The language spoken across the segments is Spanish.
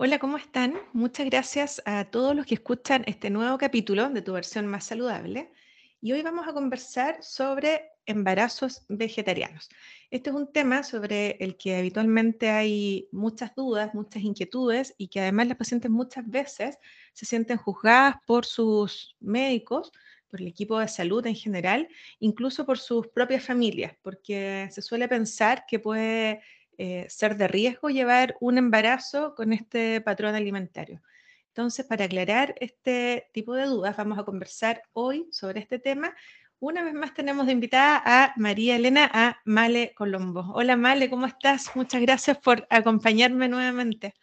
Hola, ¿cómo están? Muchas gracias a todos los que escuchan este nuevo capítulo de Tu versión más saludable. Y hoy vamos a conversar sobre embarazos vegetarianos. Este es un tema sobre el que habitualmente hay muchas dudas, muchas inquietudes y que además las pacientes muchas veces se sienten juzgadas por sus médicos, por el equipo de salud en general, incluso por sus propias familias, porque se suele pensar que puede eh, ser de riesgo llevar un embarazo con este patrón alimentario. Entonces, para aclarar este tipo de dudas, vamos a conversar hoy sobre este tema. Una vez más tenemos de invitada a María Elena, a Male Colombo. Hola Male, ¿cómo estás? Muchas gracias por acompañarme nuevamente.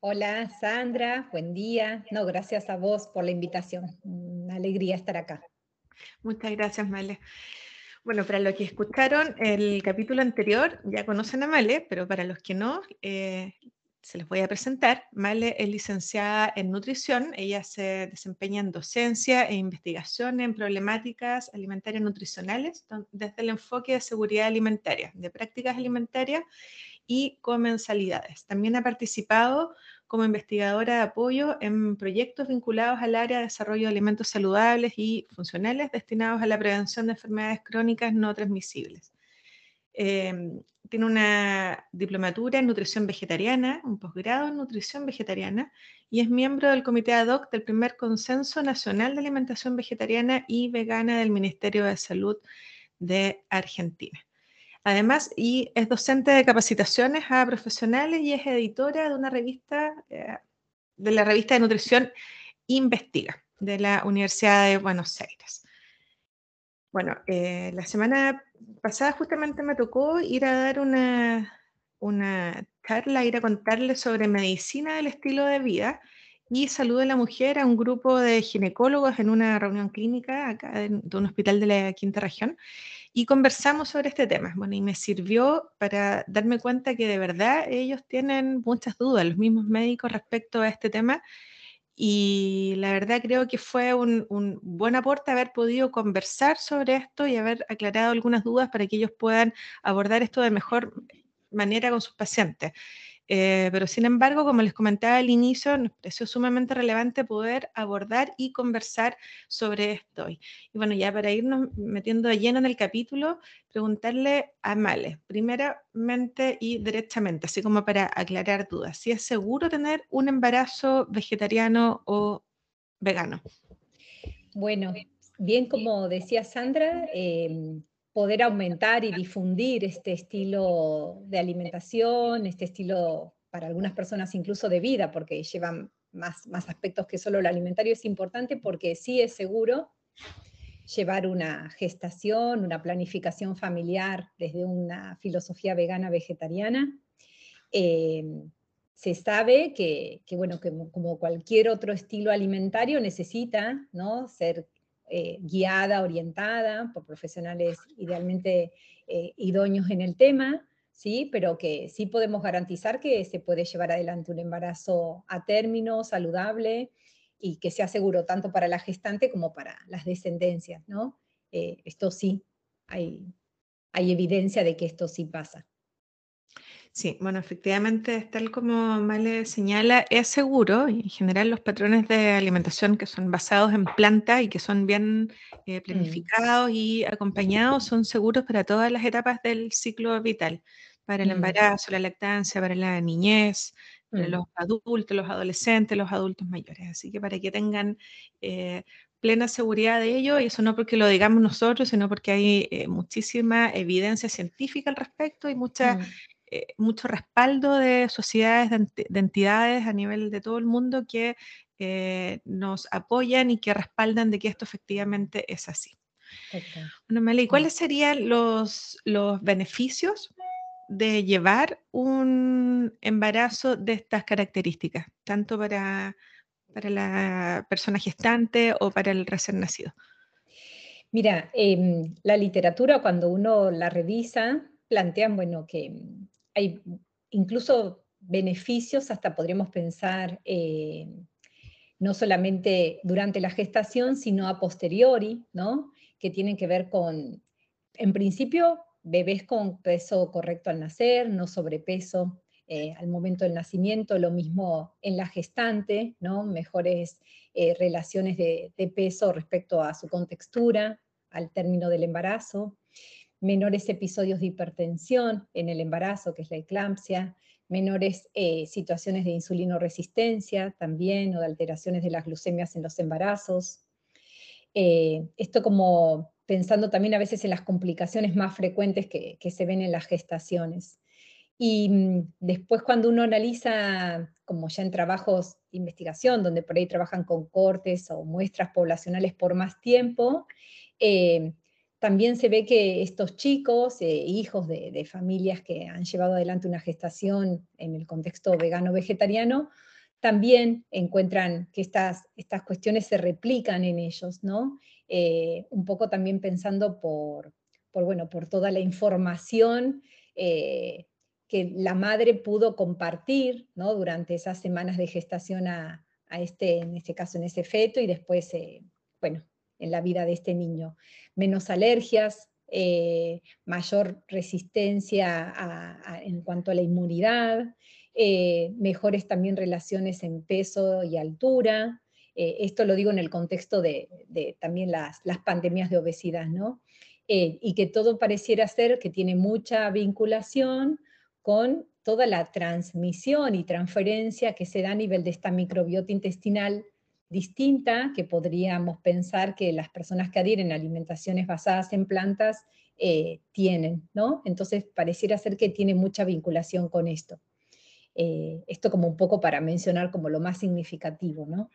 Hola Sandra, buen día. No, gracias a vos por la invitación. Una alegría estar acá. Muchas gracias, Male. Bueno, para los que escucharon el capítulo anterior, ya conocen a Male, pero para los que no, eh, se les voy a presentar. Male es licenciada en nutrición. Ella se desempeña en docencia e investigación en problemáticas alimentarias nutricionales desde el enfoque de seguridad alimentaria, de prácticas alimentarias y comensalidades. También ha participado como investigadora de apoyo en proyectos vinculados al área de desarrollo de alimentos saludables y funcionales destinados a la prevención de enfermedades crónicas no transmisibles. Em, tiene una diplomatura en nutrición vegetariana, un posgrado en nutrición vegetariana y es miembro del comité ad hoc del primer Consenso Nacional de Alimentación Vegetariana y Vegana del Ministerio de Salud de Argentina. Además, y es docente de capacitaciones a profesionales y es editora de una revista, eh, de la revista de nutrición Investiga, de la Universidad de Buenos Aires. Bueno, eh, la semana pasada justamente me tocó ir a dar una, una charla, ir a contarles sobre medicina del estilo de vida y salud de la mujer a un grupo de ginecólogos en una reunión clínica acá de un hospital de la quinta región y conversamos sobre este tema. Bueno, y me sirvió para darme cuenta que de verdad ellos tienen muchas dudas, los mismos médicos respecto a este tema. Y la verdad creo que fue un, un buen aporte haber podido conversar sobre esto y haber aclarado algunas dudas para que ellos puedan abordar esto de mejor manera con sus pacientes. Eh, pero sin embargo, como les comentaba al inicio, nos pareció sumamente relevante poder abordar y conversar sobre esto. Y bueno, ya para irnos metiendo lleno en el capítulo, preguntarle a Male, primeramente y derechamente, así como para aclarar dudas, si es seguro tener un embarazo vegetariano o vegano. Bueno, bien como decía Sandra, em, poder aumentar y difundir este estilo de alimentación, este estilo para algunas personas incluso de vida, porque llevan más, más aspectos que solo lo alimentario, es importante porque sí es seguro llevar una gestación, una planificación familiar desde una filosofía vegana vegetariana. Eh, se sabe que, que, bueno, que como cualquier otro estilo alimentario necesita ¿no? ser eh, guiada, orientada por profesionales idealmente eh, idóneos en el tema, ¿sí? pero que sí podemos garantizar que se puede llevar adelante un embarazo a término, saludable y que sea seguro tanto para la gestante como para las descendencias. ¿no? Eh, esto sí, hay, hay evidencia de que esto sí pasa. Sí, bueno, efectivamente, tal como Male señala, es seguro y en general los patrones de alimentación que son basados en planta y que son bien eh, mm. planificados y acompañados son seguros para todas las etapas del ciclo vital, para el mm. embarazo, la lactancia, para la niñez, para mm. los adultos, los adolescentes, los adultos mayores. Así que para que tengan eh, plena seguridad de ello, y eso no porque lo digamos nosotros, sino porque hay eh, muchísima evidencia científica al respecto y mucha eh, mucho respaldo de sociedades, de, entidades a nivel de todo el mundo que eh, nos apoyan y que respaldan de que esto efectivamente es así. Bueno, Meli, ¿cuáles serían los, los beneficios de llevar un embarazo de estas características, tanto para, para la persona gestante o para el recién nacido? Mira, em, la literatura cuando uno la revisa, plantean, bueno, que hay incluso beneficios, hasta podríamos pensar, eh, no solamente durante la gestación, sino a posteriori, ¿no? Que tienen que ver con, en principio, bebés con peso correcto al nacer, no sobrepeso eh, al momento del nacimiento, lo mismo en la gestante, ¿no? Mejores eh, relaciones de, de peso respecto a su contextura al término del embarazo, menores episodios de hipertensión en el embarazo, que es la eclampsia, menores eh, situaciones de insulinoresistencia también, o de alteraciones de las glucemias en los embarazos. Eh, esto como pensando también a veces en las complicaciones más frecuentes que, se ven en las gestaciones. Y mm, después cuando uno analiza, como ya en trabajos de investigación, donde por ahí trabajan con cortes o muestras poblacionales por más tiempo, eh, también se ve que estos chicos, eh, hijos de, familias que han llevado adelante una gestación en el contexto vegano-vegetariano, también encuentran que estas, estas cuestiones se replican en ellos, ¿no? Eh, un poco también pensando por, bueno, por toda la información eh, que la madre pudo compartir ¿no? durante esas semanas de gestación a, este, en este caso, en ese feto, y después, bueno, en la vida de este niño. Menos alergias, eh, mayor resistencia en cuanto a la inmunidad, eh, mejores también relaciones en peso y altura. Eh, esto lo digo en el contexto de, también las, las, pandemias de obesidad, ¿no? y que todo pareciera ser que tiene mucha vinculación con toda la transmisión y transferencia que se da a nivel de esta microbiota intestinal distinta que podríamos pensar que las personas que adhieren a alimentaciones basadas en plantas eh, tienen, ¿no? Entonces pareciera ser que tiene mucha vinculación con esto. Eh, esto como un poco para mencionar como lo más significativo, ¿no?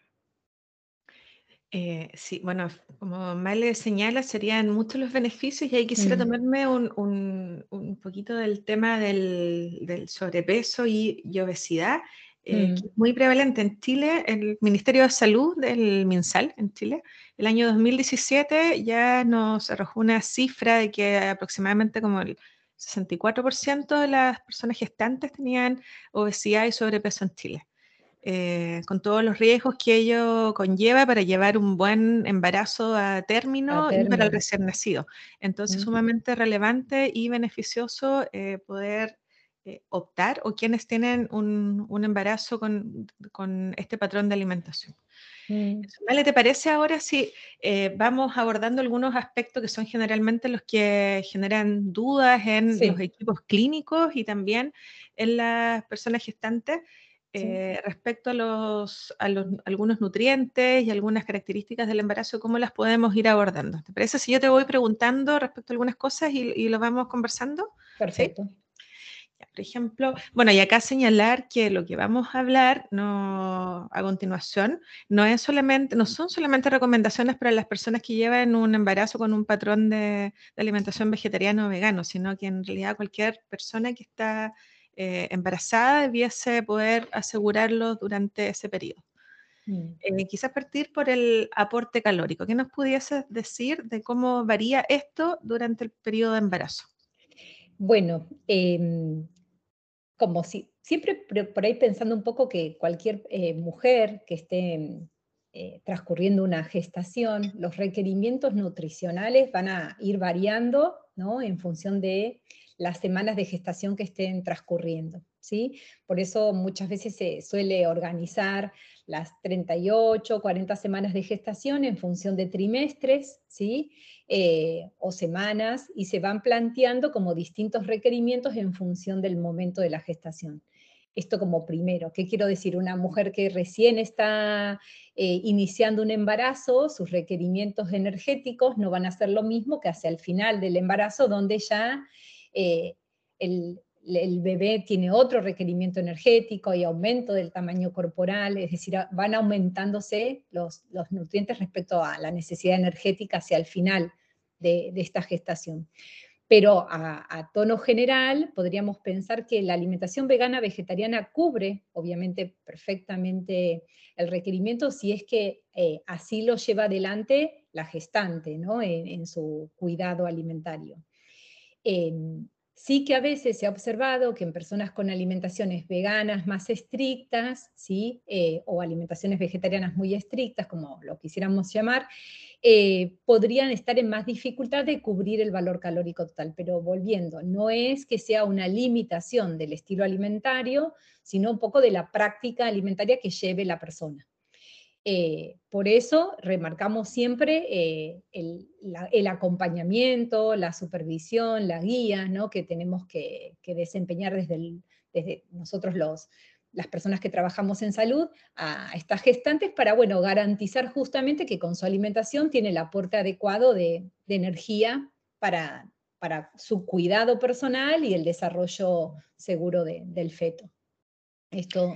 Eh, sí, bueno, como Male señala, serían muchos los beneficios y ahí quisiera mm. tomarme un, poquito del tema del, sobrepeso y obesidad eh, mm. muy prevalente en Chile, el Ministerio de Salud del MinSal en Chile, el año 2017 ya nos arrojó una cifra de que aproximadamente como el 64% de las personas gestantes tenían obesidad y sobrepeso en Chile. Eh, con todos los riesgos que ello conlleva para llevar un buen embarazo a término, y para el recién nacido. Entonces, mm. sumamente relevante y beneficioso eh, poder eh, optar o quienes tienen un, embarazo con, este patrón de alimentación. Mm. ¿te parece ahora si eh, vamos abordando algunos aspectos que son generalmente los que generan dudas en los equipos clínicos y también en las personas gestantes? Eh, respecto a, los, algunos nutrientes y algunas características del embarazo, ¿cómo las podemos ir abordando? ¿Te parece si yo te voy preguntando respecto a algunas cosas y, lo vamos conversando? Perfecto. Por ejemplo, bueno, y acá señalar que lo que vamos a hablar no, a continuación no, es solamente, no son solamente recomendaciones para las personas que llevan un embarazo con un patrón de, alimentación vegetariano o vegano, sino que en realidad cualquier persona que está eh, embarazada debiese poder asegurarlo durante ese periodo. Mm. Eh, quizás partir por el aporte calórico. ¿Qué nos pudiese decir de cómo varía esto durante el periodo de embarazo? Bueno, em, como si, siempre por ahí pensando un poco que cualquier eh, mujer que esté eh, transcurriendo una gestación, los requerimientos nutricionales van a ir variando ¿no? en función de las semanas de gestación que estén transcurriendo. ¿Sí? Por eso muchas veces se suele organizar las 38, 40 semanas de gestación en función de trimestres, ¿sí? Eh, o semanas, y se van planteando como distintos requerimientos en función del momento de la gestación. Esto como primero, ¿qué quiero decir? Una mujer que recién está eh, iniciando un embarazo, sus requerimientos energéticos no van a ser lo mismo que hacia el final del embarazo, donde ya eh, el, el bebé tiene otro requerimiento energético y aumento del tamaño corporal, es decir, van aumentándose los, nutrientes respecto a la necesidad energética hacia el final de, esta gestación. Pero a, tono general podríamos pensar que la alimentación vegana vegetariana cubre, obviamente, perfectamente el requerimiento si es que eh, así lo lleva adelante la gestante ¿no? en, su cuidado alimentario. Em, Sí que a veces se ha observado que en personas con alimentaciones veganas más estrictas, ¿sí? Eh, o alimentaciones vegetarianas muy estrictas, como lo quisiéramos llamar, eh, podrían estar en más dificultad de cubrir el valor calórico total. Pero volviendo, no es que sea una limitación del estilo alimentario, sino un poco de la práctica alimentaria que lleve la persona. Eh, por eso remarcamos siempre eh, el, acompañamiento, la supervisión, la guía ¿no? que tenemos que, desempeñar desde, desde nosotros los, las personas que trabajamos en salud a estas gestantes para bueno, garantizar justamente que con su alimentación tiene el aporte adecuado de, energía para, para, su cuidado personal y el desarrollo seguro del feto. Esto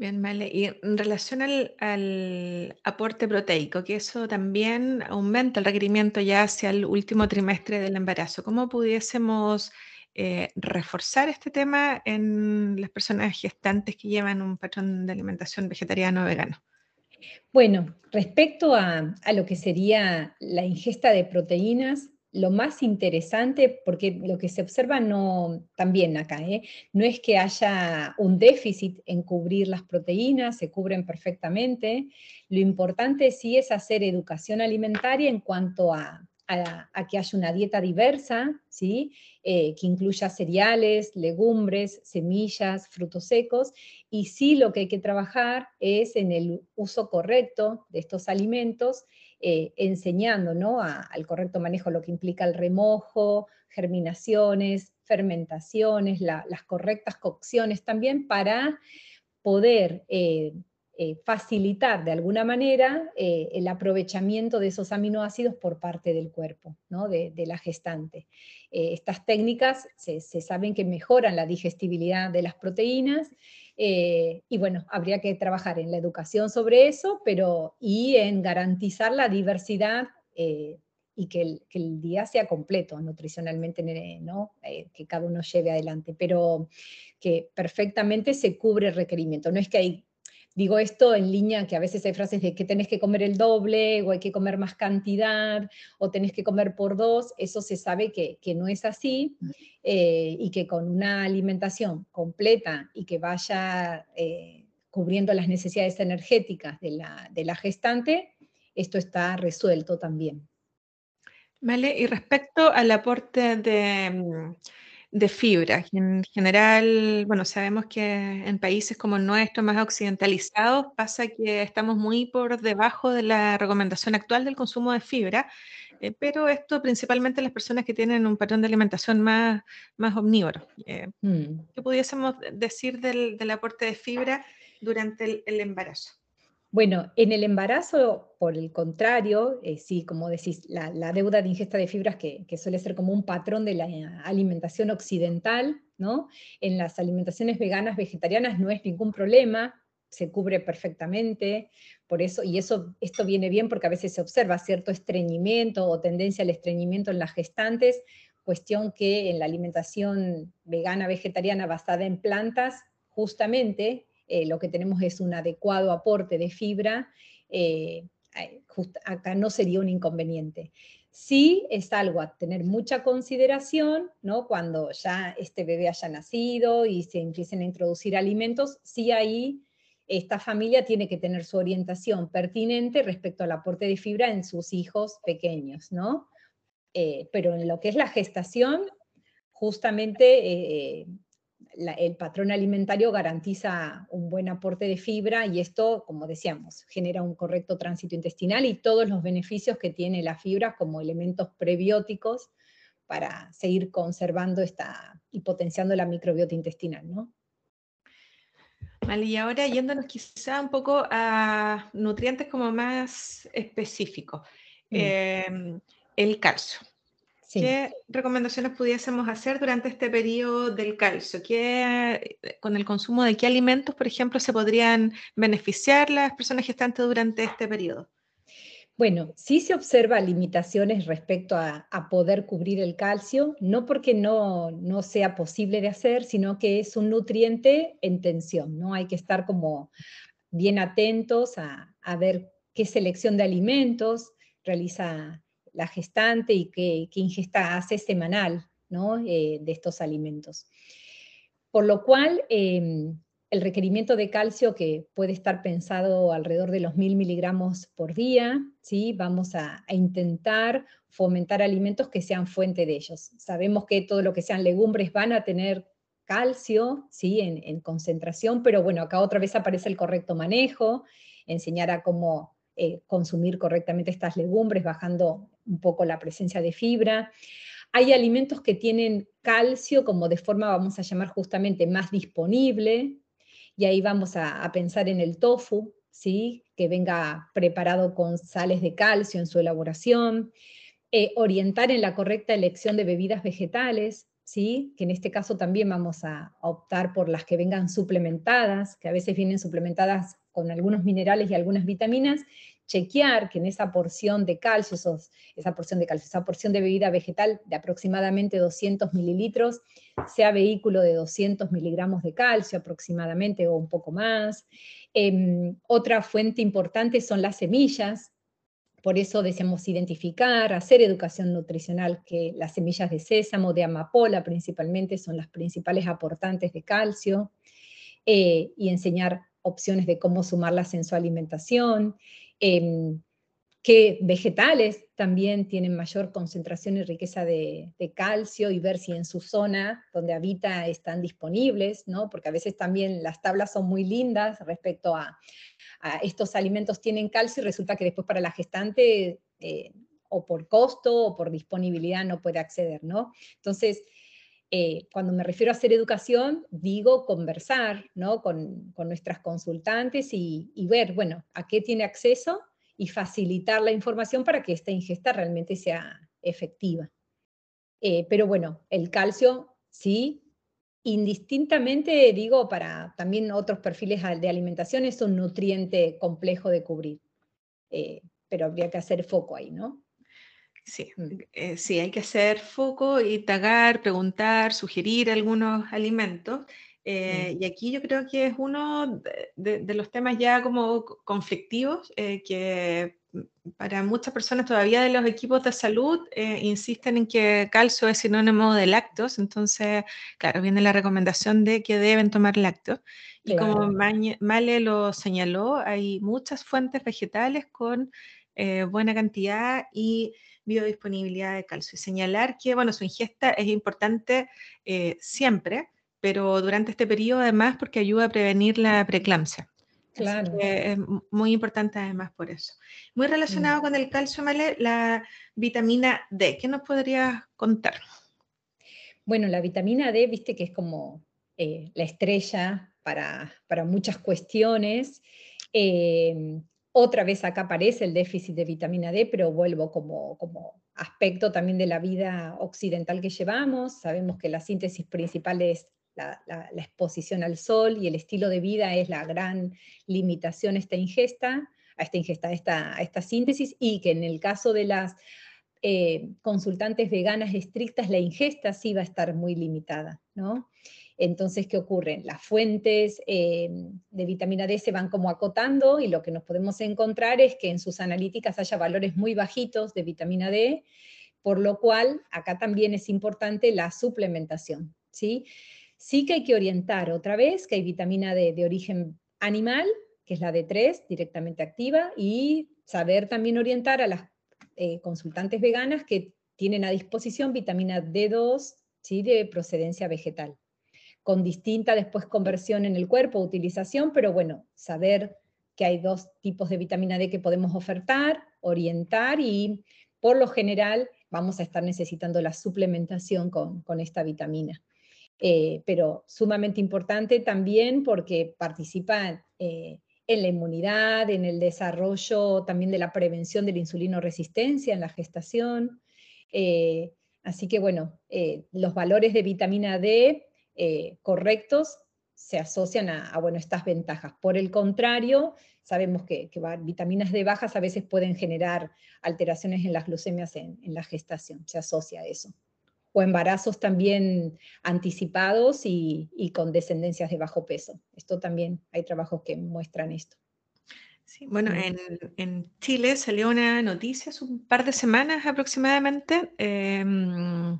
Bien, vale. Y en relación al, aporte proteico, que eso también aumenta el requerimiento ya hacia el último trimestre del embarazo, ¿cómo pudiésemos eh, reforzar este tema en las personas gestantes que llevan un patrón de alimentación vegetariano o vegano? Bueno, respecto a, a lo que sería la ingesta de proteínas, lo más interesante, porque lo que se observa no, también acá, ¿eh? no es que haya un déficit en cubrir las proteínas, se cubren perfectamente. Lo importante sí es hacer educación alimentaria en cuanto a, que haya una dieta diversa, ¿sí? Eh, que incluya cereales, legumbres, semillas, frutos secos, y sí lo que hay que trabajar es en el uso correcto de estos alimentos eh, enseñando ¿no? al correcto manejo lo que implica el remojo, germinaciones, fermentaciones, las correctas cocciones también para poder eh, eh, facilitar de alguna manera el aprovechamiento de esos aminoácidos por parte del cuerpo, ¿no? de, la gestante. estas técnicas se, se saben que mejoran la digestibilidad de las proteínas eh, y bueno, habría que trabajar en la educación sobre eso, pero y en garantizar la diversidad eh, y que el, día sea completo nutricionalmente, ¿no? Eh, que cada uno lleve adelante, pero que perfectamente se cubre el requerimiento. No es que hay Digo esto en línea que a veces hay frases de que tenés que comer el doble o hay que comer más cantidad o tenés que comer por dos, eso se sabe que, no es así eh, y que con una alimentación completa y que vaya eh, cubriendo las necesidades energéticas de la, de la gestante, esto está resuelto también. Vale, y respecto al aporte de mm, de fibra. En general, bueno, sabemos que en países como el nuestro, más occidentalizados, pasa que estamos muy por debajo de la recomendación actual del consumo de fibra, eh, pero esto principalmente las personas que tienen un patrón de alimentación más, más omnívoro. Eh, mm. ¿Qué pudiésemos decir del, aporte de fibra durante el embarazo? Bueno, en el embarazo, por el contrario, eh, sí, como decís, la, deuda de ingesta de fibras que, suele ser como un patrón de la alimentación occidental, ¿no? En las alimentaciones veganas, vegetarianas no es ningún problema, se cubre perfectamente, por eso, y eso, esto viene bien porque a veces se observa cierto estreñimiento o tendencia al estreñimiento en las gestantes, cuestión que en la alimentación vegana, vegetariana basada en plantas, justamente eh, lo que tenemos es un adecuado aporte de fibra, eh, acá no sería un inconveniente. Sí es algo a tener mucha consideración, ¿no? Cuando ya este bebé haya nacido y se empiecen a introducir alimentos, sí ahí esta familia tiene que tener su orientación pertinente respecto al aporte de fibra en sus hijos pequeños, ¿no? Eh, pero en lo que es la gestación, justamente el patrón alimentario garantiza un buen aporte de fibra y esto, como decíamos, genera un correcto tránsito intestinal y todos los beneficios que tiene la fibra como elementos prebióticos para seguir conservando esta y potenciando la microbiota intestinal, ¿no? Vale, y ahora yéndonos quizá un poco a nutrientes como más específicos. Mm. Em, el calcio. ¿Qué recomendaciones pudiésemos hacer durante este periodo del calcio? ¿Qué, con el consumo de qué alimentos, por ejemplo, se podrían beneficiar las personas gestantes durante este periodo? Bueno, sí se observa limitaciones respecto a, poder cubrir el calcio, no porque no, no, sea posible de hacer, sino que es un nutriente en tensión, ¿no? Hay que estar como bien atentos a, ver qué selección de alimentos realiza la gestante y qué, ingesta hace semanal ¿no? Eh, de estos alimentos. Por lo cual, em, el requerimiento de calcio que puede estar pensado alrededor de los mil miligramos por día, ¿sí? vamos a, intentar fomentar alimentos que sean fuente de ellos. Sabemos que todo lo que sean legumbres van a tener calcio ¿sí? en, concentración, pero bueno, acá otra vez aparece el correcto manejo, enseñar a cómo eh, consumir correctamente estas legumbres, bajando un poco la presencia de fibra. Hay alimentos que tienen calcio como de forma, vamos a llamar justamente, más disponible, y ahí vamos a, pensar en el tofu, ¿sí? que venga preparado con sales de calcio en su elaboración, eh, orientar en la correcta elección de bebidas vegetales, ¿sí? que en este caso también vamos a optar por las que vengan suplementadas, que a veces vienen suplementadas con algunos minerales y algunas vitaminas, chequear que en esa porción de calcio, esa porción de calcio, esa porción de bebida vegetal de aproximadamente 200 mililitros, sea vehículo de 200 miligramos de calcio aproximadamente o un poco más. Em, otra fuente importante son las semillas, por eso deseamos identificar, hacer educación nutricional, que las semillas de sésamo, de amapola principalmente, son las principales aportantes de calcio, eh, y enseñar opciones de cómo sumarlas en su alimentación, Em, que vegetales también tienen mayor concentración y riqueza de, calcio y ver si en su zona donde habita están disponibles, ¿no? porque a veces también las tablas son muy lindas respecto a, estos alimentos tienen calcio y resulta que después para la gestante eh, o por costo o por disponibilidad no puede acceder. ¿no? Entonces, eh, cuando me refiero a hacer educación, digo conversar ¿no? con, nuestras consultantes y, ver, bueno, a qué tiene acceso y facilitar la información para que esta ingesta realmente sea efectiva. Eh, pero bueno, el calcio sí, indistintamente, digo, para también otros perfiles de alimentación es un nutriente complejo de cubrir, eh, pero habría que hacer foco ahí, ¿no? Sí, mm. eh, sí, hay que hacer foco y tagar, preguntar, sugerir algunos alimentos. Eh, y aquí yo creo que es uno de, los temas ya como conflictivos eh, que para muchas personas todavía de los equipos de salud insisten en que calcio es sinónimo de lácteos, entonces, claro, viene la recomendación de que deben tomar lácteos. Y como Male lo señaló, hay muchas fuentes vegetales con buena cantidad y biodisponibilidad de calcio. Y señalar que, bueno, su ingesta es importante eh, siempre, pero durante este periodo además porque ayuda a prevenir la preeclampsia. Claro. es muy importante además por eso. Muy relacionado con el calcio, Male, la vitamina D. ¿Qué nos podrías contar? Bueno, la vitamina D, viste que es como eh, la estrella para, para muchas cuestiones. Eh, otra vez acá aparece el déficit de vitamina D, pero vuelvo como, como aspecto también de la vida occidental que llevamos. Sabemos que la síntesis principal es la, exposición al sol y el estilo de vida es la gran limitación a esta ingesta, a esta ingesta, esta, esta síntesis, y que en el caso de las eh, consultantes veganas estrictas, la ingesta sí va a estar muy limitada, ¿no? Entonces, ¿qué ocurre? Las fuentes eh, de vitamina D se van como acotando y lo que nos podemos encontrar es que en sus analíticas haya valores muy bajitos de vitamina D, por lo cual acá también es importante la suplementación. ¿sí? sí que hay que orientar otra vez que hay vitamina D de origen animal, que es la D3, directamente activa, y saber también orientar a las eh, consultantes veganas que tienen a disposición vitamina D2 ¿sí? de procedencia vegetal con distinta después conversión en el cuerpo, utilización, pero bueno, saber que hay dos tipos de vitamina D que podemos ofertar, orientar y por lo general vamos a estar necesitando la suplementación con, esta vitamina. Eh, pero sumamente importante también porque participa eh, en la inmunidad, en el desarrollo también de la prevención de la insulinoresistencia en la gestación. Eh, así que bueno, los valores de vitamina D eh, correctos se asocian a, bueno, estas ventajas. Por el contrario, sabemos que, vitaminas D bajas a veces pueden generar alteraciones en las glucemias en, la gestación, se asocia a eso. O embarazos también anticipados y, con descendencias de bajo peso. Esto también hay trabajos que muestran esto. Sí, bueno, en, en, Chile salió una noticia hace un par de semanas aproximadamente em,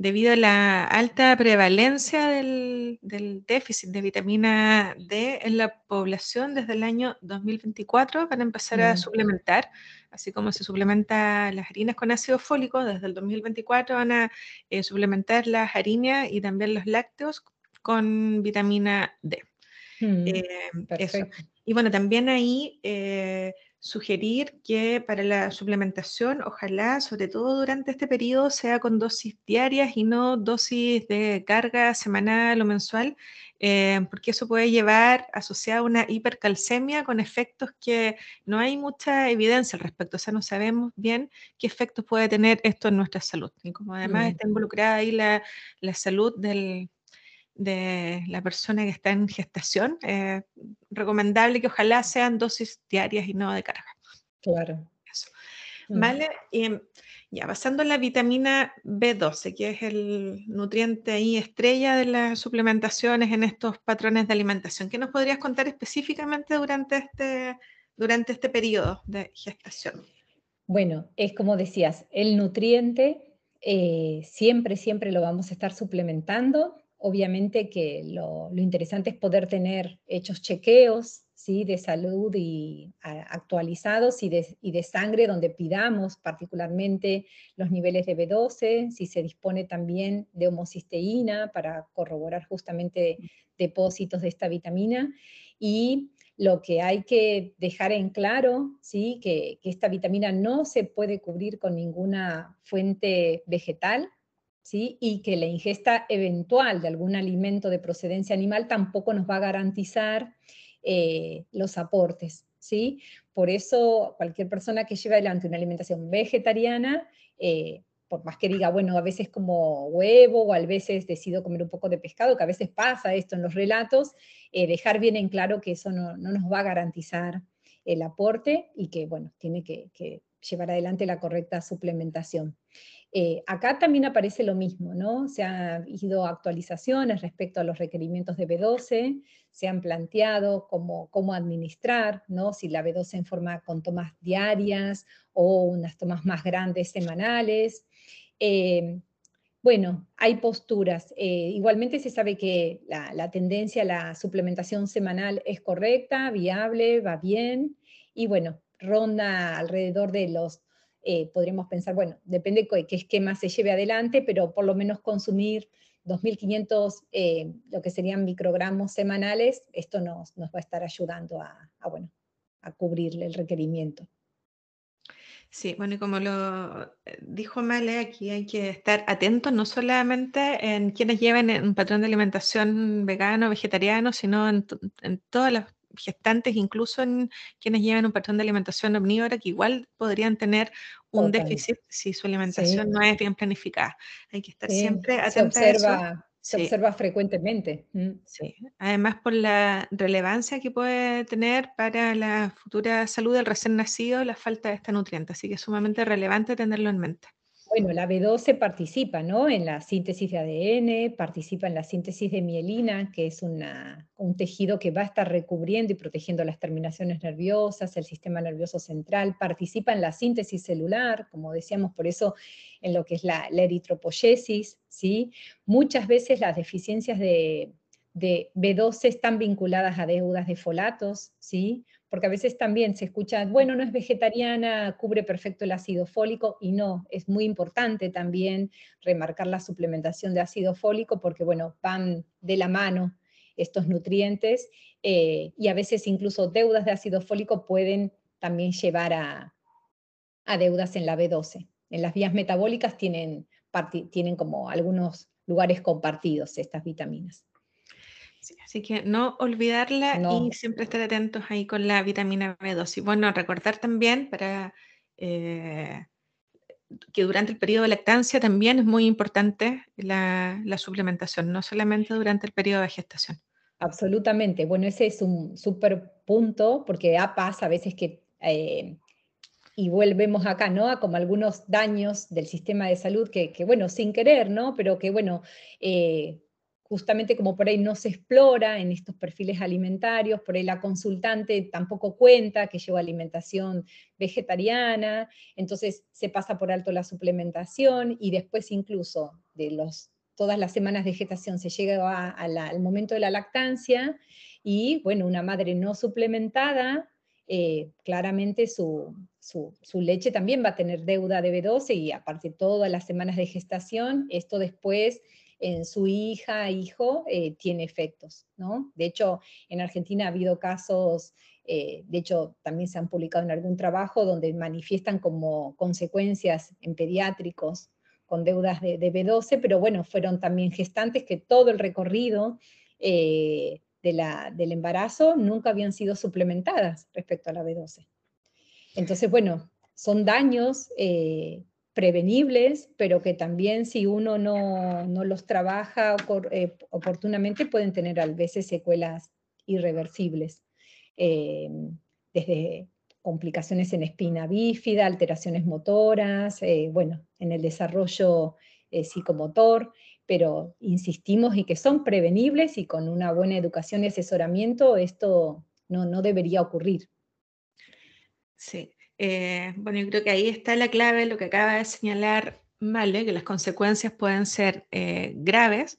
debido a la alta prevalencia del, déficit de vitamina D en la población desde el año 2024 van a empezar a suplementar, así como se suplementa las harinas con ácido fólico, desde el 2024 van a eh, suplementar las harinas y también los lácteos con vitamina D. Mm, eh, y bueno, también ahí eh, sugerir que para la suplementación, ojalá, sobre todo durante este periodo, sea con dosis diarias y no dosis de carga semanal o mensual, eh, porque eso puede llevar asociado a una hipercalcemia con efectos que no hay mucha evidencia al respecto, o sea, no sabemos bien qué efectos puede tener esto en nuestra salud. Y como además mm. está involucrada ahí la, la salud del, de la persona que está en gestación, eh, recomendable que ojalá sean dosis diarias y no de carga. Claro. Mm. Vale, y ya pasando a la vitamina B12, que es el nutriente ahí estrella de las suplementaciones en estos patrones de alimentación. ¿Qué nos podrías contar específicamente durante este, durante este periodo de gestación? Bueno, es como decías, el nutriente eh, siempre, siempre lo vamos a estar suplementando Obviamente que lo, interesante es poder tener hechos chequeos ¿sí? de salud y actualizados y de, y de, sangre donde pidamos particularmente los niveles de B12, si se dispone también de homocisteína para corroborar justamente depósitos de esta vitamina. Y lo que hay que dejar en claro, ¿sí? que, que esta vitamina no se puede cubrir con ninguna fuente vegetal, y que la ingesta eventual de algún alimento de procedencia animal tampoco nos va a garantizar eh, los aportes. ¿sí? Por eso cualquier persona que lleve adelante una alimentación vegetariana, eh, por más que diga, bueno, a veces como huevo o a veces decido comer un poco de pescado, que a veces pasa esto en los relatos, eh, dejar bien en claro que eso no, nos va a garantizar el aporte y que, bueno, tiene que llevar adelante la correcta suplementación. Eh, acá también aparece lo mismo, ¿no? Se han ido actualizaciones respecto a los requerimientos de B12, se han planteado cómo, cómo administrar, ¿no? Si la B12 en forma con tomas diarias o unas tomas más grandes semanales. Eh, bueno, hay posturas. Eh, igualmente se sabe que la, la, tendencia a la suplementación semanal es correcta, viable, va bien, y bueno, ronda alrededor de los eh, podríamos pensar, bueno, depende de qué esquema se lleve adelante, pero por lo menos consumir 2.500, eh, lo que serían microgramos semanales, esto nos, va a estar ayudando a, bueno, a cubrir el requerimiento. Sí, bueno, y como lo eh, dijo Male, aquí hay que estar atentos no solamente en quienes lleven un patrón de alimentación vegano, vegetariano, sino en, en todas las gestantes, incluso en quienes llevan un patrón de alimentación omnívora, que igual podrían tener un déficit si su alimentación no es bien planificada. Hay que estar siempre atentos a eso. Se observa frecuentemente. Mm. Sí. Además, por la relevancia que puede tener para la futura salud del recién nacido la falta de este nutriente. Así que es sumamente relevante tenerlo en mente. Bueno, la B12 participa ¿no? en la síntesis de ADN, participa en la síntesis de mielina, que es un tejido que va a estar recubriendo y protegiendo las terminaciones nerviosas, el sistema nervioso central, participa en la síntesis celular, como decíamos, por eso en lo que es la, eritropoyesis. ¿sí? Muchas veces las deficiencias de, de B12 están vinculadas a deudas de folatos, ¿sí? Porque a veces también se escucha, bueno, no es vegetariana, cubre perfecto el ácido fólico, y no, es muy importante también remarcar la suplementación de ácido fólico, porque bueno, van de la mano estos nutrientes, eh, y a veces incluso deudas de ácido fólico pueden también llevar a, deudas en la B12. En las vías metabólicas tienen, tienen como algunos lugares compartidos estas vitaminas así que no olvidarla y siempre estar atentos ahí con la vitamina B2. Y bueno, recordar también para eh, que durante el periodo de lactancia también es muy importante la, suplementación, no solamente durante el periodo de gestación. Absolutamente. Bueno, ese es un súper punto, porque pasa a veces que, eh, y volvemos acá, ¿no? A como algunos daños del sistema de salud que, bueno, sin querer, ¿no? Pero que, bueno, eh, justamente como por ahí no se explora en estos perfiles alimentarios, por ahí la consultante tampoco cuenta que lleva alimentación vegetariana, entonces se pasa por alto la suplementación y después incluso de los, todas las semanas de gestación se llega al momento de la lactancia y bueno, una madre no suplementada, eh, claramente su, su, su, leche también va a tener deuda de B12 y aparte todas las semanas de gestación, esto después en su hija, hijo, eh, tiene efectos, ¿no? De hecho, en Argentina ha habido casos, eh, de hecho, también se han publicado en algún trabajo donde manifiestan como consecuencias en pediátricos con deudas de, B12, pero bueno, fueron también gestantes que todo el recorrido eh, de la, del embarazo nunca habían sido suplementadas respecto a la B12. Entonces, bueno, son daños prevenibles, pero que también si uno no, los trabaja eh, oportunamente pueden tener a veces secuelas irreversibles, eh, desde complicaciones en espina bífida, alteraciones motoras, eh, bueno, en el desarrollo psicomotor, pero insistimos en que son prevenibles y con una buena educación y asesoramiento esto no, no debería ocurrir. Sí, eh, bueno, yo creo que ahí está la clave, lo que acaba de señalar Male, que las consecuencias pueden ser eh, graves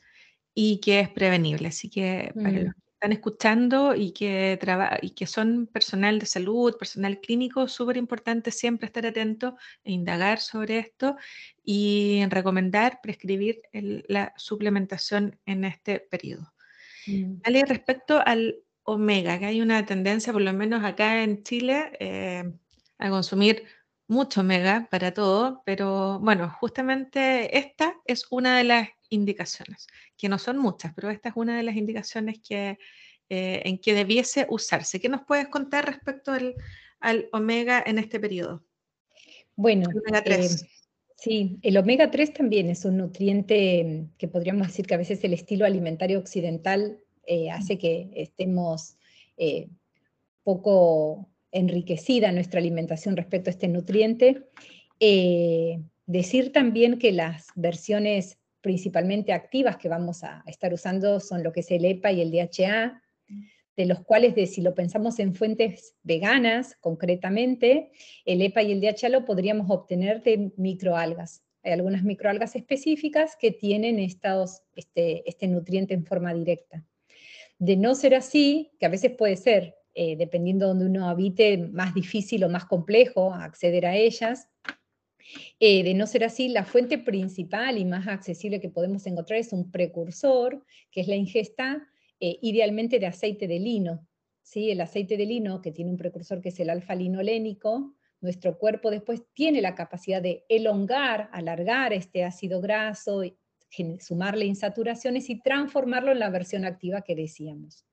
y que es prevenible. Así que para los mm. que están escuchando y que, y que son personal de salud, personal clínico, súper importante siempre estar atento e indagar sobre esto y recomendar, prescribir la suplementación en este periodo. Mm. respecto al omega, que hay una tendencia, por lo menos acá en Chile, eh, a consumir mucho omega para todo, pero bueno, justamente esta es una de las indicaciones, que no son muchas, pero esta es una de las indicaciones que, eh, en que debiese usarse. ¿Qué nos puedes contar respecto al, omega en este periodo? Bueno, eh, sí, el omega 3 también es un nutriente que podríamos decir que a veces el estilo alimentario occidental eh, hace que estemos poco enriquecida nuestra alimentación respecto a este nutriente. Eh, decir también que las versiones principalmente activas que vamos a estar usando son lo que es el EPA y el DHA, de los cuales, de, si lo pensamos en fuentes veganas concretamente, el EPA y el DHA lo podríamos obtener de microalgas. Hay algunas microalgas específicas que tienen estos, este, este nutriente en forma directa. De no ser así, que a veces puede ser eh, dependiendo de donde uno habite, más difícil o más complejo acceder a ellas. Eh, de no ser así, la fuente principal y más accesible que podemos encontrar es un precursor, que es la ingesta eh, idealmente de aceite de lino. ¿sí? El aceite de lino, que tiene un precursor que es el alfa-linolénico, nuestro cuerpo después tiene la capacidad de elongar, alargar este ácido graso, sumarle insaturaciones y transformarlo en la versión activa que decíamos.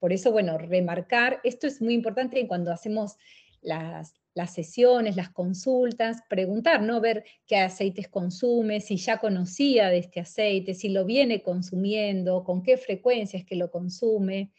Por eso, bueno, remarcar, esto es muy importante cuando hacemos las, sesiones, las consultas, preguntar, ¿no? Ver qué aceites consume, si ya conocía de este aceite, si lo viene consumiendo, con qué frecuencia es que lo consume.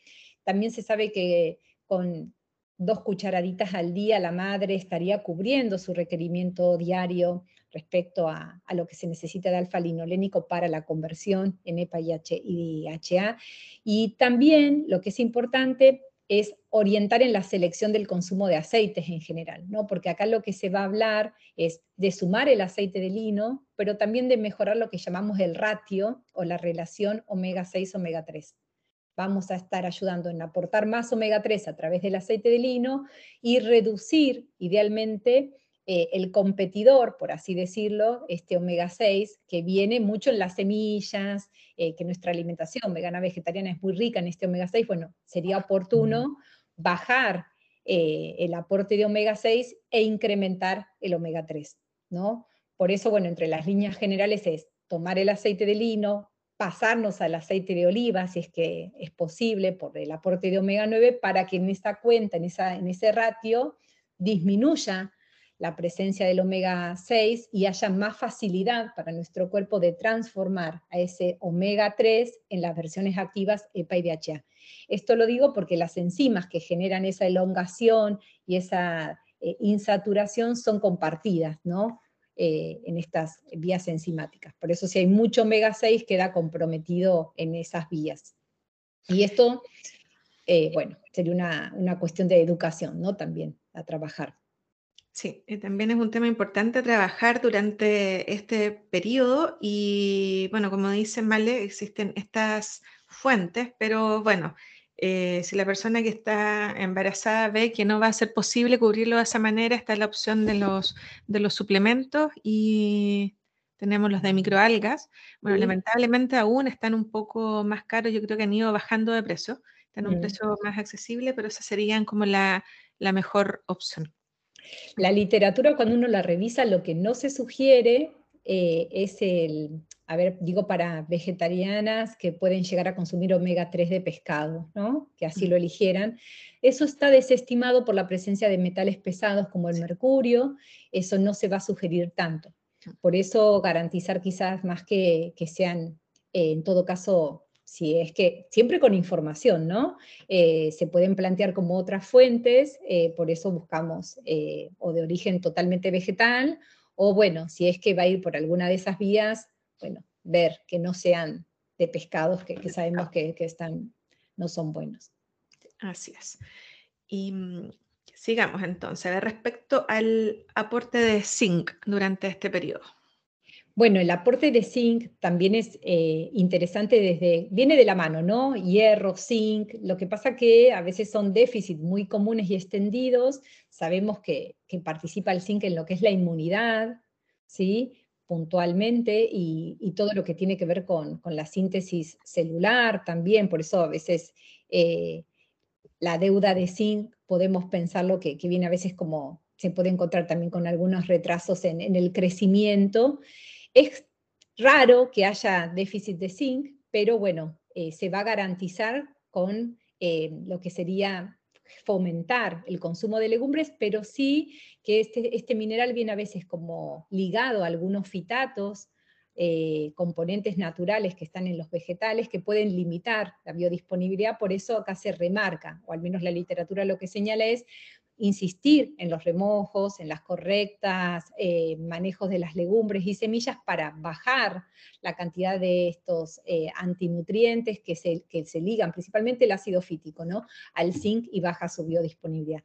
También se sabe que con dos cucharaditas al día la madre estaría cubriendo su requerimiento diario respecto a, lo que se necesita de alfa-linolénico para la conversión en EPA y, HA. Y también lo que es importante es orientar en la selección del consumo de aceites en general, ¿no? porque acá lo que se va a hablar es de sumar el aceite de lino, pero también de mejorar lo que llamamos el ratio o la relación omega 6, omega 3. Vamos a estar ayudando en aportar más omega 3 a través del aceite de lino y reducir idealmente eh, el competidor, por así decirlo, este omega 6, que viene mucho en las semillas, eh, que nuestra alimentación vegana vegetariana es muy rica en este omega 6, bueno, sería oportuno bajar eh, el aporte de omega 6 e incrementar el omega 3, ¿no? Por eso, bueno, entre las líneas generales es tomar el aceite de lino, pasarnos al aceite de oliva, si es que es posible, por el aporte de omega 9, para que en esta cuenta, en, esa, en ese ratio, disminuya la presencia del omega 6 y haya más facilidad para nuestro cuerpo de transformar a ese omega 3 en las versiones activas EPA y DHA. Esto lo digo porque las enzimas que generan esa elongación y esa eh, insaturación son compartidas, ¿no? Eh, en estas vías enzimáticas. Por eso si hay mucho omega 6 queda comprometido en esas vías. Y esto, eh, bueno, sería una, una, cuestión de educación, ¿no? También a trabajar. Sí, también es un tema importante trabajar durante este periodo y, bueno, como dice Male, existen estas fuentes, pero bueno, eh, si la persona que está embarazada ve que no va a ser posible cubrirlo de esa manera, está la opción de los, de los suplementos y tenemos los de microalgas. Bueno, lamentablemente aún están un poco más caros, yo creo que han ido bajando de precio, están a un mm. precio más accesible, pero esas serían como la, la mejor opción. La literatura, cuando uno la revisa, lo que no se sugiere eh, es el, a ver, digo para vegetarianas que pueden llegar a consumir omega 3 de pescado, ¿no? Que así lo eligieran. Eso está desestimado por la presencia de metales pesados como el mercurio, eso no se va a sugerir tanto. Por eso garantizar quizás más que, que sean, eh, en todo caso, si es que siempre con información, ¿no? Eh, se pueden plantear como otras fuentes, eh, por eso buscamos o de origen totalmente vegetal, o bueno, si es que va a ir por alguna de esas vías, bueno, ver que no sean de pescados que, sabemos que, están, no son buenos. Así es. Y mm, sigamos entonces, respecto al aporte de zinc durante este periodo. Bueno, el aporte de zinc también es eh, interesante desde, viene de la mano, ¿no? Hierro, zinc, lo que pasa que a veces son déficits muy comunes y extendidos, sabemos que, que participa el zinc en lo que es la inmunidad, ¿sí? puntualmente y, todo lo que tiene que ver con, la síntesis celular también, por eso a veces eh, la deuda de zinc podemos pensarlo que, que, viene a veces como se puede encontrar también con algunos retrasos en, el crecimiento. Es raro que haya déficit de zinc, pero bueno, eh, se va a garantizar con eh, lo que sería fomentar el consumo de legumbres, pero sí que este, este mineral viene a veces como ligado a algunos fitatos, eh, componentes naturales que están en los vegetales que pueden limitar la biodisponibilidad, por eso acá se remarca, o al menos la literatura lo que señala es insistir en los remojos, en las correctas eh, manejos de las legumbres y semillas para bajar la cantidad de estos eh, antinutrientes que se, que se, ligan, principalmente el ácido fítico, ¿no? al zinc y baja su biodisponibilidad.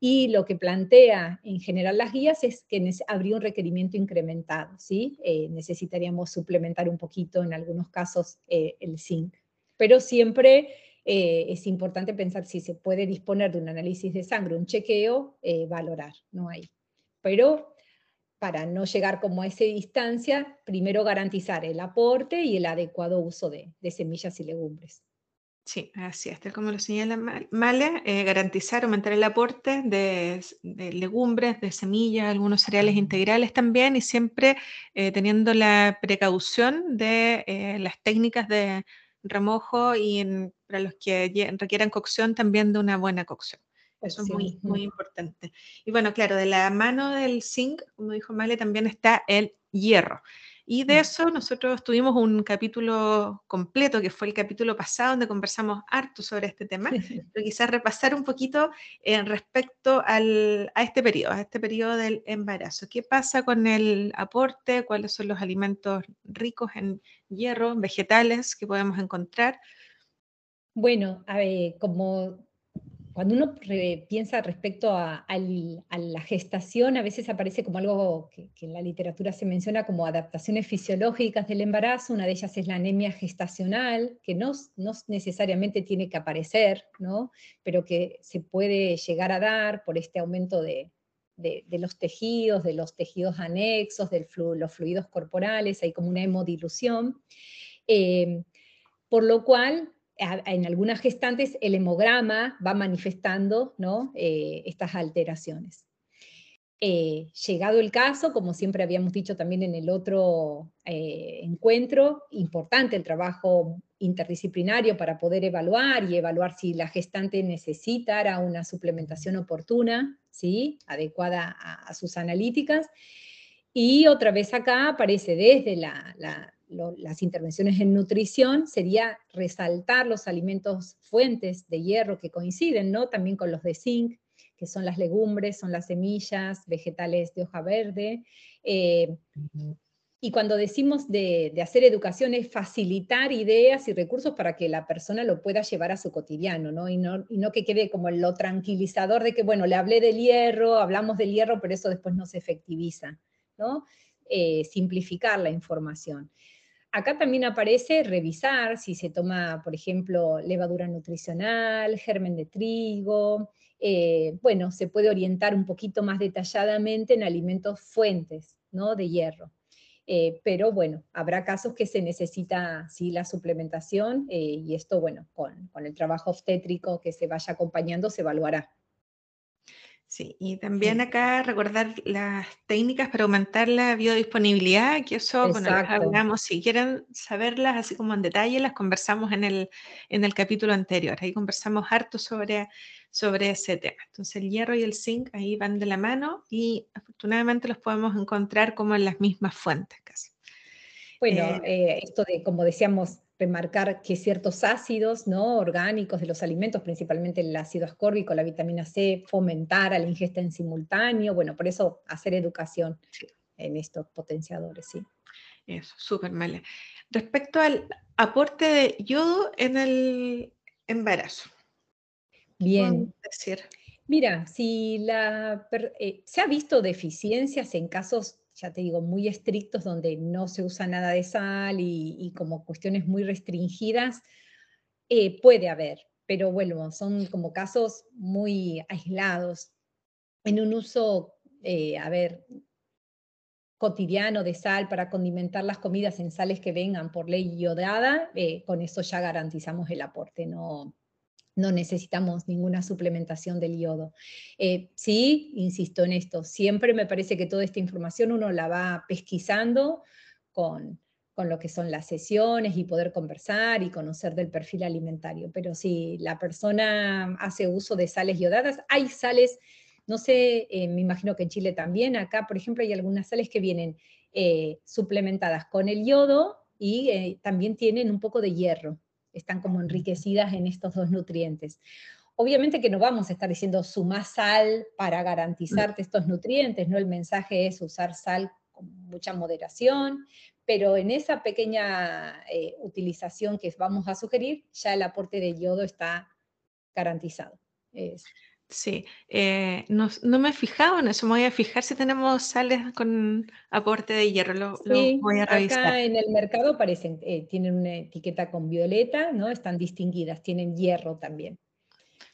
Y lo que plantea en general las guías es que habría un requerimiento incrementado, ¿sí? Eh, necesitaríamos suplementar un poquito en algunos casos el zinc, pero siempre eh, es importante pensar si se puede disponer de un análisis de sangre, un chequeo, eh, valorar, no hay. Pero para no llegar como a esa distancia, primero garantizar el aporte y el adecuado uso de, semillas y legumbres. Sí, así es, como lo señala Male, eh, garantizar, aumentar el aporte de, legumbres, de semillas, algunos cereales integrales también, y siempre teniendo la precaución de las técnicas de remojo y para los que requieran cocción también de una buena cocción. Eso es muy, muy importante. Y bueno, claro, de la mano del zinc, como dijo Male, también está el hierro. Y de mm. eso nosotros tuvimos un capítulo completo, que fue el capítulo pasado, donde conversamos harto sobre este tema, pero quizás repasar un poquito eh, respecto al, a este periodo, a este periodo del embarazo. ¿Qué pasa con el aporte? ¿Cuáles son los alimentos ricos en hierro, vegetales que podemos encontrar? Bueno, como cuando uno piensa respecto a, la gestación, a veces aparece como algo que, en la literatura se menciona como adaptaciones fisiológicas del embarazo. Una de ellas es la anemia gestacional, que no, necesariamente tiene que aparecer, ¿no? pero que se puede llegar a dar por este aumento de, los tejidos, de los tejidos anexos, de los fluidos corporales, hay como una hemodilución. Eh, por lo cual en algunas gestantes el hemograma va manifestando. Eh, estas alteraciones. Eh, llegado el caso, como siempre habíamos dicho también en el otro eh, encuentro, importante el trabajo interdisciplinario para poder evaluar y evaluar si la gestante necesita una suplementación oportuna, ¿sí? adecuada a, sus analíticas. Y otra vez acá aparece desde las intervenciones en nutrición, sería resaltar los alimentos fuentes de hierro que coinciden, ¿no? También con los de zinc, que son las legumbres, son las semillas, vegetales de hoja verde. Eh, y cuando decimos de, hacer educación es facilitar ideas y recursos para que la persona lo pueda llevar a su cotidiano, ¿no? Y, no, y no que quede como lo tranquilizador de que, bueno, le hablé del hierro, hablamos del hierro, pero eso después no se efectiviza, ¿no? Eh, simplificar la información. Acá también aparece revisar si se toma, por ejemplo, levadura nutricional, germen de trigo, eh, bueno, se puede orientar un poquito más detalladamente en alimentos fuentes ¿no? de hierro. Eh, pero bueno, habrá casos que se necesita sí la suplementación eh, y esto, bueno, con, con, el trabajo obstétrico que se vaya acompañando se evaluará. Sí, y también acá recordar las técnicas para aumentar la biodisponibilidad, que eso, bueno, las hablamos, si quieren saberlas así como en detalle, las conversamos en el, en el capítulo anterior, ahí conversamos harto sobre, sobre ese tema. Entonces el hierro y el zinc ahí van de la mano y afortunadamente los podemos encontrar como en las mismas fuentes casi. Bueno, eh, eh, esto de, como decíamos, remarcar que ciertos ácidos ¿no? orgánicos de los alimentos, principalmente el ácido ascórbico, la vitamina C, fomentar a la ingesta en simultáneo, bueno, por eso hacer educación en estos potenciadores, sí. Eso, súper mal. Respecto al aporte de yodo en el embarazo. Bien. Decir? Mira, si la, eh, se ha visto deficiencias en casos ya te digo, muy estrictos donde no se usa nada de sal y, como cuestiones muy restringidas, eh, puede haber, pero bueno, son como casos muy aislados. En un uso, eh, a ver, cotidiano de sal para condimentar las comidas en sales que vengan por ley iodada, eh, con eso ya garantizamos el aporte, no, no necesitamos ninguna suplementación del yodo. Eh, sí, insisto en esto, siempre me parece que toda esta información uno la va pesquisando con, lo que son las sesiones y poder conversar y conocer del perfil alimentario. Pero si la persona hace uso de sales yodadas, hay sales, no sé, eh, me imagino que en Chile también, acá por ejemplo hay algunas sales que vienen eh, suplementadas con el yodo y también tienen un poco de hierro están como enriquecidas en estos dos nutrientes. Obviamente que no vamos a estar diciendo suma sal para garantizarte estos nutrientes, ¿no? El mensaje es usar sal con mucha moderación, pero en esa pequeña eh, utilización que vamos a sugerir, ya el aporte de yodo está garantizado. Sí, eh, no, me he fijado en eso, me voy a fijar si tenemos sales con aporte de hierro, lo, voy a revisar. Acá en el mercado aparecen, eh, tienen una etiqueta con violeta, ¿no? Están distinguidas, tienen hierro también.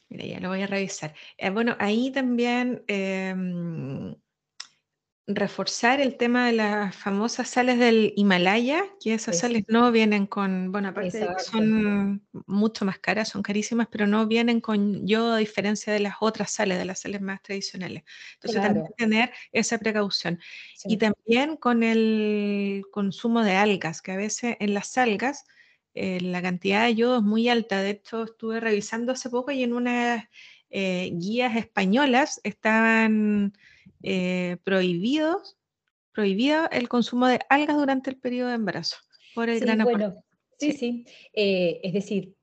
Mira, ya lo voy a revisar. Eh, bueno, ahí también em, reforzar el tema de las famosas sales del Himalaya, que esas sales no vienen con, bueno, aparte de que son mucho más caras, son carísimas, pero no vienen con yodo a diferencia de las otras sales, de las sales más tradicionales. Entonces también tener esa precaución. Y también con el consumo de algas, que a veces en las algas eh, la cantidad de yodo es muy alta. De hecho, estuve revisando hace poco y en unas eh, guías españolas estaban eh, prohibidos, prohibido el consumo de algas durante el periodo de embarazo por el sí, gran bueno, Sí, sí. Eh, es decir,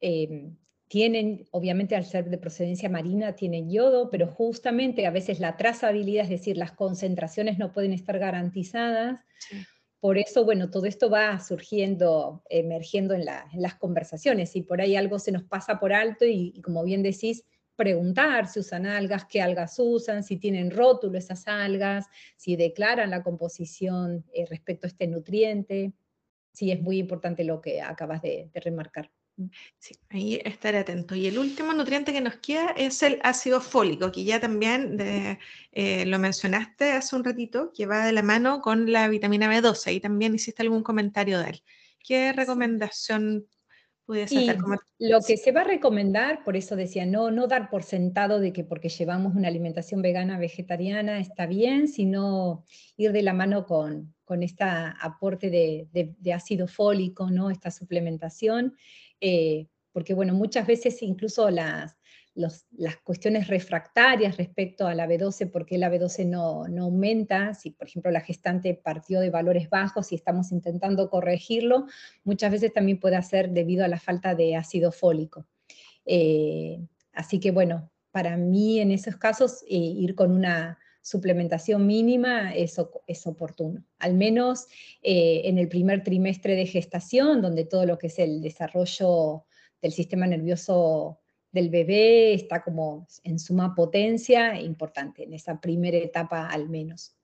em, tienen, obviamente al ser de procedencia marina, tienen yodo, pero justamente a veces la trazabilidad, es decir, las concentraciones no pueden estar garantizadas. Por eso, bueno, todo esto va surgiendo, emergiendo en, las conversaciones. Y por ahí algo se nos pasa por alto y como bien decís, preguntar si usan algas, qué algas usan, si tienen rótulo esas algas, si declaran la composición eh, respecto a este nutriente. Sí, es muy importante lo que acabas de, remarcar. Sí, ahí estar atento. Y el último nutriente que nos queda es el ácido fólico, que ya también eh, lo mencionaste hace un ratito, que va de la mano con la vitamina B12. Y también hiciste algún comentario de él. ¿Qué recomendación y lo que se va a recomendar, por eso decía, no, no dar por sentado de que porque llevamos una alimentación vegana, vegetariana, está bien, sino ir de la mano con, con este aporte de, ácido fólico, ¿no? esta suplementación, eh, porque bueno, muchas veces incluso las, las cuestiones refractarias respecto a la B12, porque la B12 no, no, aumenta, si por ejemplo la gestante partió de valores bajos y estamos intentando corregirlo, muchas veces también puede ser debido a la falta de ácido fólico. Eh, así que bueno, para mí en esos casos eh, ir con una suplementación mínima es, es oportuno, al menos eh, en el primer trimestre de gestación, donde todo lo que es el desarrollo del sistema nervioso del bebé está como en suma potencia importante, en esa primera etapa al menos.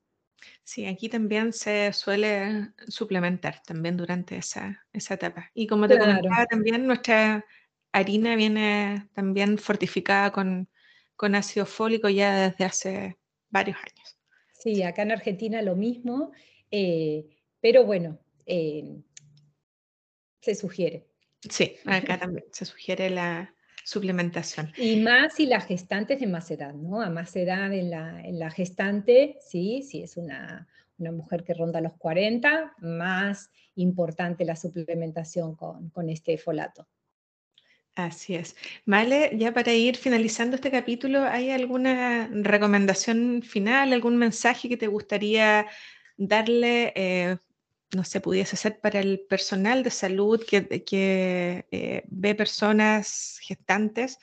Sí, aquí también se suele suplementar también durante esa, etapa. Y como te comentaba también, nuestra harina viene también fortificada con, ácido fólico ya desde hace varios años. Sí, acá en Argentina lo mismo, eh, pero bueno, eh, se sugiere. Sí, acá también se sugiere la, suplementación. Y más si la gestante es de más edad, ¿no? A más edad en la, en la gestante, sí, si es una, una, mujer que ronda los 40, más importante la suplementación con, con este folato. Así es. Vale, ya para ir finalizando este capítulo, ¿hay alguna recomendación final, algún mensaje que te gustaría darle eh, no sé, pudiese ser para el personal de salud que, eh, ve personas gestantes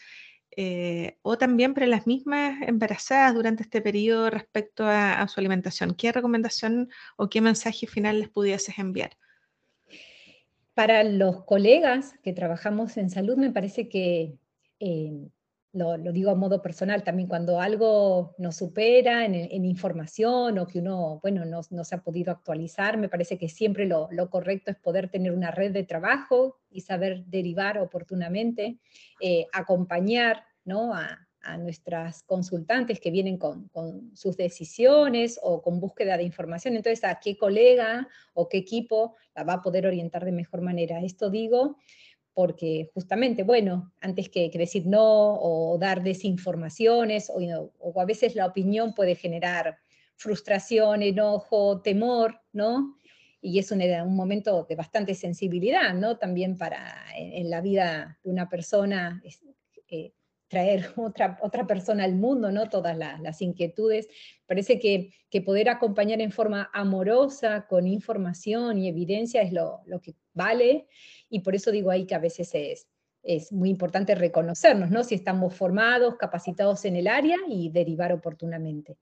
eh, o también para las mismas embarazadas durante este periodo respecto a, su alimentación. ¿Qué recomendación o qué mensaje final les pudieses enviar? Para los colegas que trabajamos en salud, me parece que eh, lo, digo a modo personal, también cuando algo nos supera en, información o que uno, bueno, no, se ha podido actualizar, me parece que siempre lo, correcto es poder tener una red de trabajo y saber derivar oportunamente, eh, acompañar ¿no? a, nuestras consultantes que vienen con, con, sus decisiones o con búsqueda de información. Entonces, ¿a qué colega o qué equipo la va a poder orientar de mejor manera? Esto digo porque justamente, bueno, antes que, decir no o dar desinformaciones, o, a veces la opinión puede generar frustración, enojo, temor, ¿no? Y es un, momento de bastante sensibilidad, ¿no? También para en, la vida de una persona eh, traer otra, otra persona al mundo, ¿no? Todas las, inquietudes. Parece que, poder acompañar en forma amorosa, con información y evidencia es lo que vale y por eso digo ahí que a veces es, es muy importante reconocernos, ¿no? Si estamos formados, capacitados en el área y derivar oportunamente.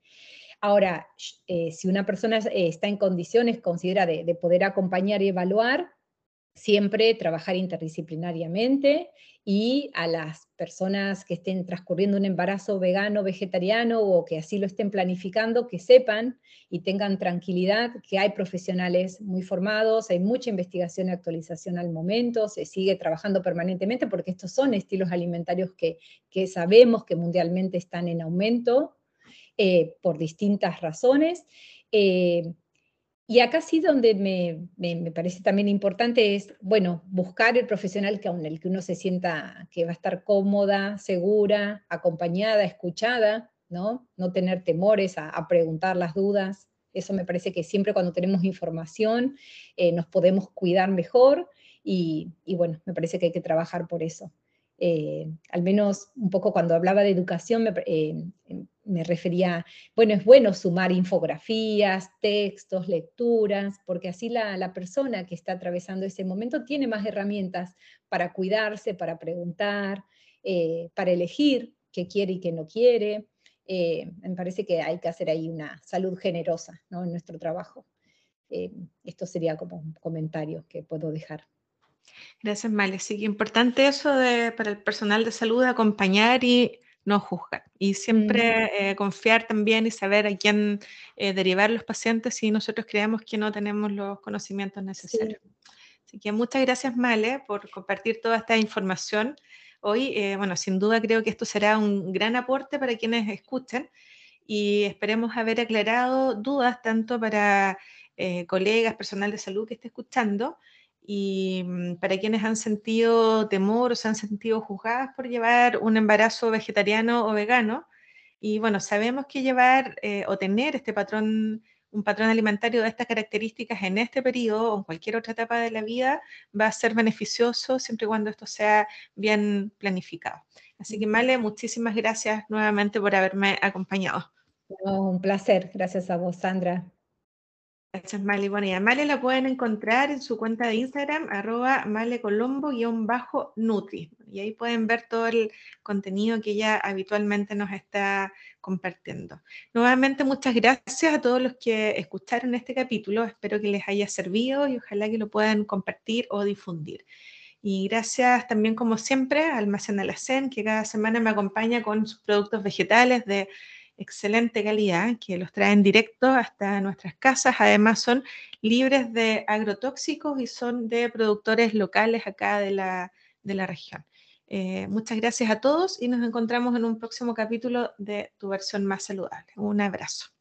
Ahora, eh, si una persona eh, está en condiciones, considera de, de poder acompañar y evaluar, siempre trabajar interdisciplinariamente y a las personas que estén transcurriendo un embarazo vegano, vegetariano o que así lo estén planificando, que sepan y tengan tranquilidad que hay profesionales muy formados, hay mucha investigación y actualización al momento, se sigue trabajando permanentemente porque estos son estilos alimentarios que, sabemos que mundialmente están en aumento eh, por distintas razones. Eh, y acá sí donde me, me, parece también importante es, bueno, buscar el profesional que, el que uno se sienta que va a estar cómoda, segura, acompañada, escuchada, ¿no? No tener temores a, preguntar las dudas. Eso me parece que siempre cuando tenemos información eh, nos podemos cuidar mejor y, y, bueno, me parece que hay que trabajar por eso. Eh, al menos un poco cuando hablaba de educación, me, eh, me refería, bueno, es bueno sumar infografías, textos, lecturas, porque así la, persona que está atravesando ese momento tiene más herramientas para cuidarse, para preguntar, eh, para elegir qué quiere y qué no quiere. Eh, me parece que hay que hacer ahí una salud generosa ¿no? en nuestro trabajo. Eh, esto sería como un comentario que puedo dejar. Gracias, Male. Sí, importante eso de, para el personal de salud acompañar y no juzgar. Y siempre eh, confiar también y saber a quién eh, derivar los pacientes si nosotros creemos que no tenemos los conocimientos necesarios. Así que muchas gracias, Male, por compartir toda esta información. Hoy, eh, bueno, sin duda creo que esto será un gran aporte para quienes escuchen y esperemos haber aclarado dudas tanto para colegas, personal de salud que esté escuchando, y mm, para quienes han sentido temor o se han sentido juzgadas por llevar un embarazo vegetariano o vegano. Y bueno, sabemos que llevar eh, o tener este patrón, un patrón alimentario de estas características en este periodo o en cualquier otra etapa de la vida va a ser beneficioso siempre y cuando esto sea bien planificado. Así que Male, muchísimas gracias nuevamente por haberme acompañado. un placer, gracias a vos, Sandra. Gracias, Male. Bueno, y a Male la pueden encontrar en su cuenta de Instagram, arroba malecolombo-nutri. Y ahí pueden ver todo el contenido que ella habitualmente nos está compartiendo. Nuevamente, muchas gracias a todos los que escucharon este capítulo. Espero que les haya servido y ojalá que lo puedan compartir o difundir. Y gracias también, como siempre, a Almacén Alacén, que cada semana me acompaña con sus productos vegetales de excelente calidad, que los traen directo hasta nuestras casas. Además, son libres de agrotóxicos y son de productores locales acá de la, región. Eh, muchas gracias a todos y nos encontramos en un próximo capítulo de Tu versión más saludable. Un abrazo.